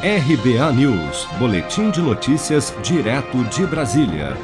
RBA News, Boletim de Notícias, direto de Brasília.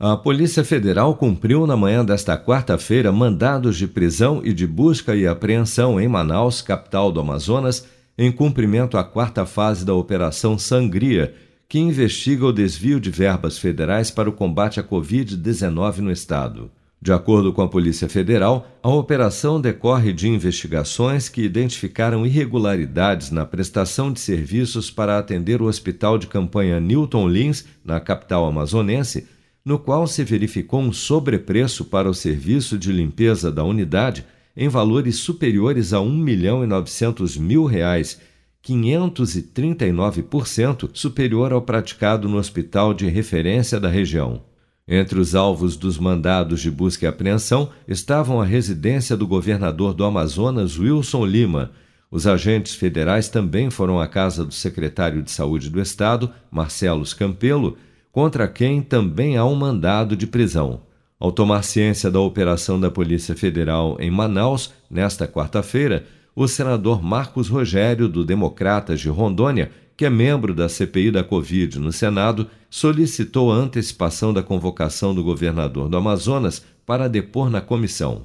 A Polícia Federal cumpriu na manhã desta quarta-feira mandados de prisão e de busca e apreensão em Manaus, capital do Amazonas, em cumprimento à quarta fase da Operação Sangria, que investiga o desvio de verbas federais para o combate à Covid-19 no estado. De acordo com a Polícia Federal, a operação decorre de investigações que identificaram irregularidades na prestação de serviços para atender o Hospital de Campanha Newton Lins, na capital amazonense, no qual se verificou um sobrepreço para o serviço de limpeza da unidade em valores superiores a R$ 1 milhão e 900 mil reais, 539% superior ao praticado no hospital de referência da região. Entre os alvos dos mandados de busca e apreensão estavam a residência do governador do Amazonas, Wilson Lima. Os agentes federais também foram à casa do secretário de Saúde do Estado, Marcelo Campelo, contra quem também há um mandado de prisão. Ao tomar ciência da operação da Polícia Federal em Manaus, nesta quarta-feira, o senador Marcos Rogério, do Democratas de Rondônia, que é membro da CPI da Covid no Senado, solicitou a antecipação da convocação do governador do Amazonas para depor na comissão.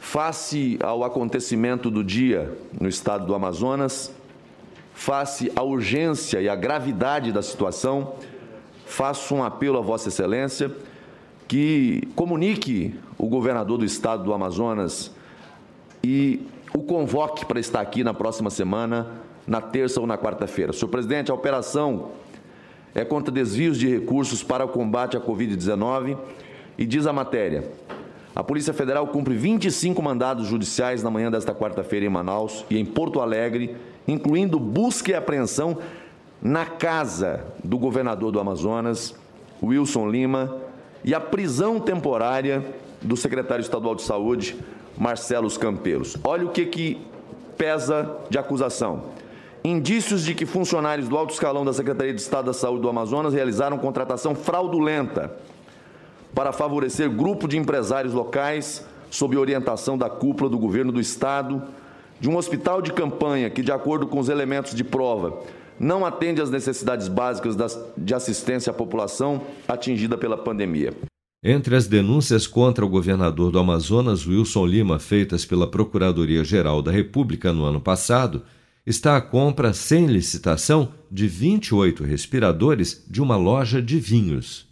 Face ao acontecimento do dia no estado do Amazonas, face à urgência e à gravidade da situação, faço um apelo a Vossa Excelência que comunique o governador do estado do Amazonas e o convoque para estar aqui na próxima semana na terça ou na quarta-feira. Senhor presidente, a operação é contra desvios de recursos para o combate à Covid-19 e diz a matéria. A Polícia Federal cumpre 25 mandados judiciais na manhã desta quarta-feira em Manaus e em Porto Alegre, incluindo busca e apreensão na casa do governador do Amazonas, Wilson Lima, e a prisão temporária do secretário estadual de Saúde, Marcelo Campeiros. Olha o que, que pesa de acusação indícios de que funcionários do alto escalão da Secretaria de Estado da Saúde do Amazonas realizaram contratação fraudulenta para favorecer grupo de empresários locais sob orientação da cúpula do governo do estado, de um hospital de campanha que, de acordo com os elementos de prova, não atende às necessidades básicas de assistência à população atingida pela pandemia. Entre as denúncias contra o governador do Amazonas, Wilson Lima, feitas pela Procuradoria-Geral da República no ano passado, está a compra sem licitação de 28 respiradores de uma loja de vinhos.